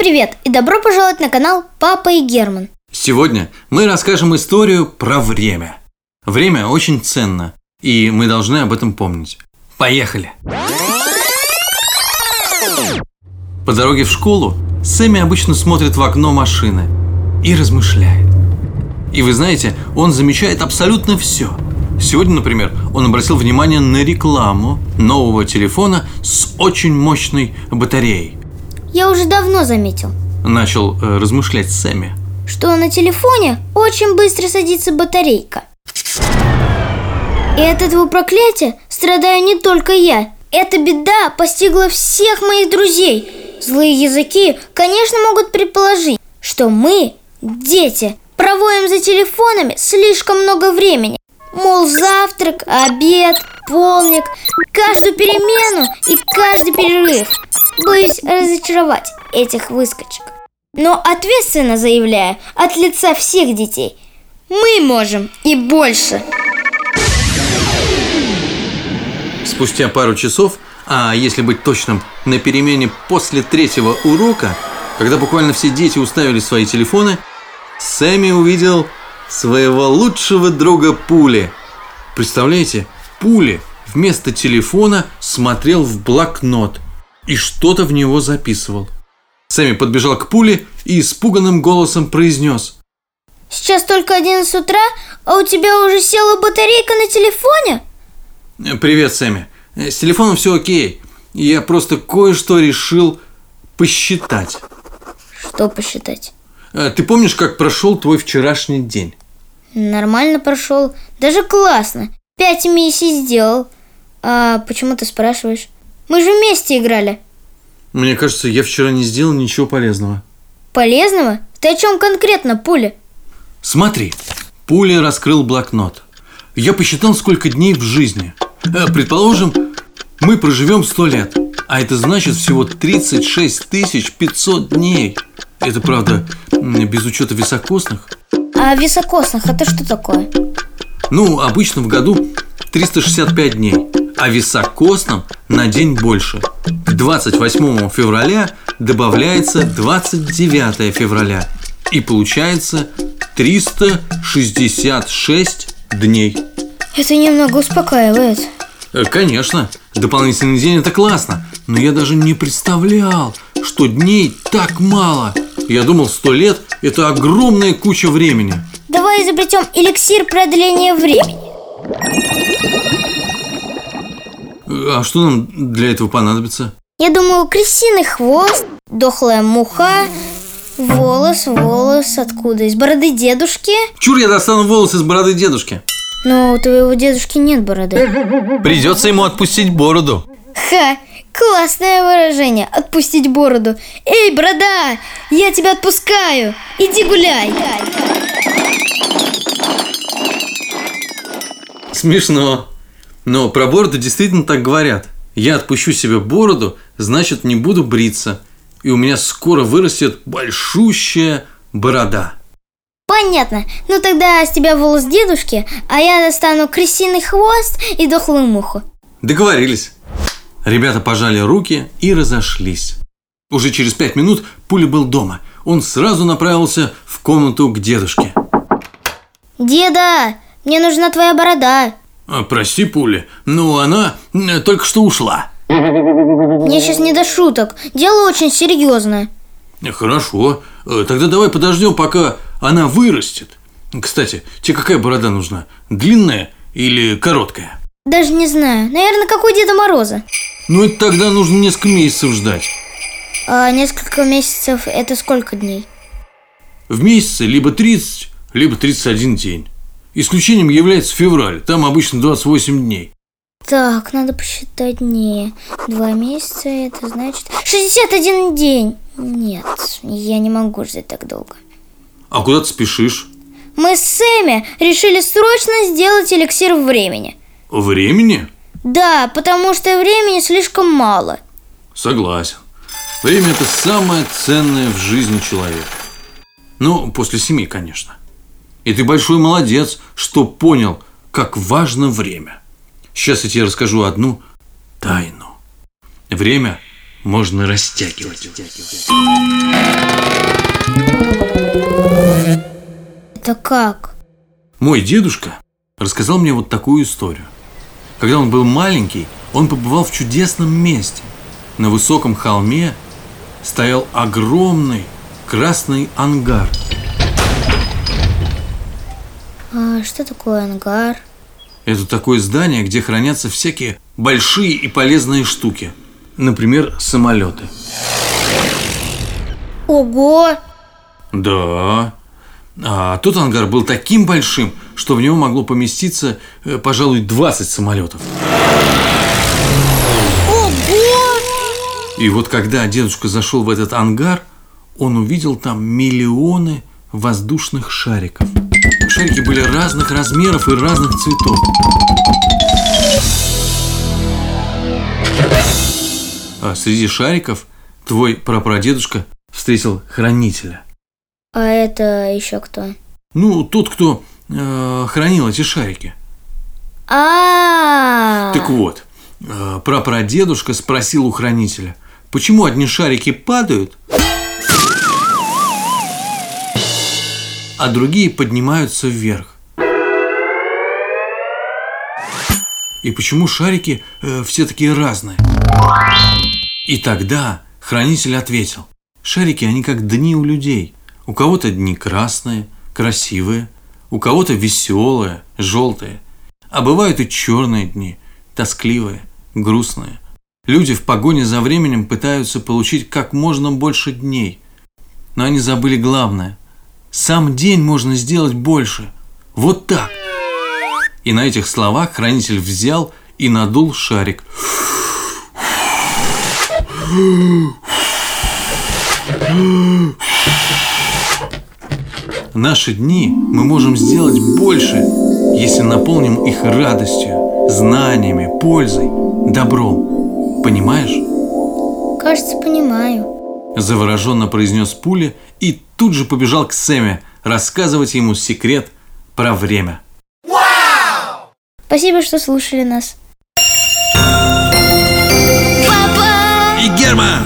привет и добро пожаловать на канал Папа и Герман. Сегодня мы расскажем историю про время. Время очень ценно, и мы должны об этом помнить. Поехали! По дороге в школу Сэмми обычно смотрит в окно машины и размышляет. И вы знаете, он замечает абсолютно все. Сегодня, например, он обратил внимание на рекламу нового телефона с очень мощной батареей. Я уже давно заметил, Начал э, размышлять Сэмми. что на телефоне очень быстро садится батарейка. И от этого проклятия страдаю не только я. Эта беда постигла всех моих друзей. Злые языки, конечно, могут предположить, что мы, дети, проводим за телефонами слишком много времени. Мол, завтрак, обед, полник, каждую перемену и каждый перерыв. Боюсь разочаровать этих выскочек. Но ответственно заявляю от лица всех детей, мы можем и больше. Спустя пару часов, а если быть точным, на перемене после третьего урока, когда буквально все дети уставили свои телефоны, Сэмми увидел своего лучшего друга Пули. Представляете, Пули вместо телефона смотрел в блокнот и что-то в него записывал. Сэмми подбежал к Пуле и испуганным голосом произнес – Сейчас только 11 утра, а у тебя уже села батарейка на телефоне? «Э, Привет, Сэмми. Э, С телефоном все окей. Я просто кое-что решил посчитать. Что посчитать? Э, Ты помнишь, как прошел твой вчерашний день? Нормально прошел, даже классно. Пять миссий сделал. А почему ты спрашиваешь? Мы же вместе играли. Мне кажется, я вчера не сделал ничего полезного. Полезного? Ты о чем конкретно, Пуля? Смотри, Пуля раскрыл блокнот. Я посчитал, сколько дней в жизни. Э, Предположим, мы проживем 100 лет, а это значит всего 36 500 дней. Это правда без учета високосных. А високосных это что такое? Ну, обычно в году 365 дней, а високосным на день больше. К 28 февраля добавляется 29 февраля. И получается 366 дней. Это немного успокаивает. Э, Конечно, дополнительный день это классно, но я даже не представлял, что дней так мало. Я думал, 100 лет это огромная куча времени. Давай изобретем эликсир продления времени. А что нам для этого понадобится? Я думаю, крысиный хвост, дохлая муха, волос, волос откуда? Из бороды дедушки? Чур я достану волосы с бороды дедушки. Но у твоего дедушки нет бороды. Придется ему отпустить бороду. Ха, классное выражение, отпустить бороду. Эй, борода, я тебя отпускаю, иди гуляй. Смешно. Но про бороду действительно так говорят. Я отпущу себе бороду, значит не буду бриться. И у меня скоро вырастет большущая борода. Понятно, ну тогда с тебя волос дедушки, а я достану крысиный хвост и дохлую муху. Договорились. Ребята пожали руки и разошлись. Уже через пять минут Пуля был дома. Он сразу направился в комнату к дедушке. Деда, мне нужна твоя борода. «А, Прости, Пуля, но она только что ушла. Мне сейчас не до шуток, дело очень серьезное. Хорошо. Э, Тогда давай подождем, пока она вырастет. Кстати, тебе какая борода нужна? Длинная или короткая? Даже не знаю, наверное, как у Деда Мороза. Ну, это тогда нужно несколько месяцев ждать. А несколько месяцев это сколько дней? В месяце либо 30, либо 31 день. Исключением является февраль, там обычно 28 дней. Так, надо посчитать дней. Два месяца, это значит 61 день. Нет, я не могу ждать так долго. А куда ты спешишь? Мы с Сэмми решили срочно сделать эликсир времени. Времени? Да, потому что времени слишком мало. Согласен. Время – это самое ценное в жизни человека. Ну, после семьи, конечно. И ты большой молодец, что понял, как важно время. Сейчас я тебе расскажу одну тайну. Время можно растягивать. Это как? Мой дедушка рассказал мне вот такую историю. Когда он был маленький, он побывал в чудесном месте. На высоком холме стоял огромный красный ангар. А что такое ангар? Это такое здание, где хранятся всякие большие и полезные штуки. Например, самолеты. Ого! Да. А тот ангар был таким большим, что в него могло поместиться, э, пожалуй, 20 самолетов. Ого! И вот когда дедушка зашел в этот ангар, он увидел там миллионы воздушных шариков. Шарики были разных размеров и разных цветов. А среди шариков твой прапрадедушка встретил хранителя. А это еще кто? Ну, тот, кто э, хранил эти шарики. А, Так вот, э, прапрадедушка спросил у хранителя, почему одни шарики падают, а другие поднимаются вверх. И почему шарики э, все такие разные? И тогда хранитель ответил, шарики, они как дни у людей. У кого-то дни красные, красивые, у кого-то веселые, желтые. А бывают и черные дни, тоскливые, грустные. Люди в погоне за временем пытаются получить как можно больше дней. Но они забыли главное. Сам день можно сделать больше. Вот так. И на этих словах хранитель взял и надул шарик. Наши дни мы можем сделать больше, если наполним их радостью, знаниями, пользой, добром. Понимаешь? кажется, понимаю. Завороженно произнес Пуля и тут же побежал к Сэме рассказывать ему секрет про время. Спасибо, что слушали нас. И Герман!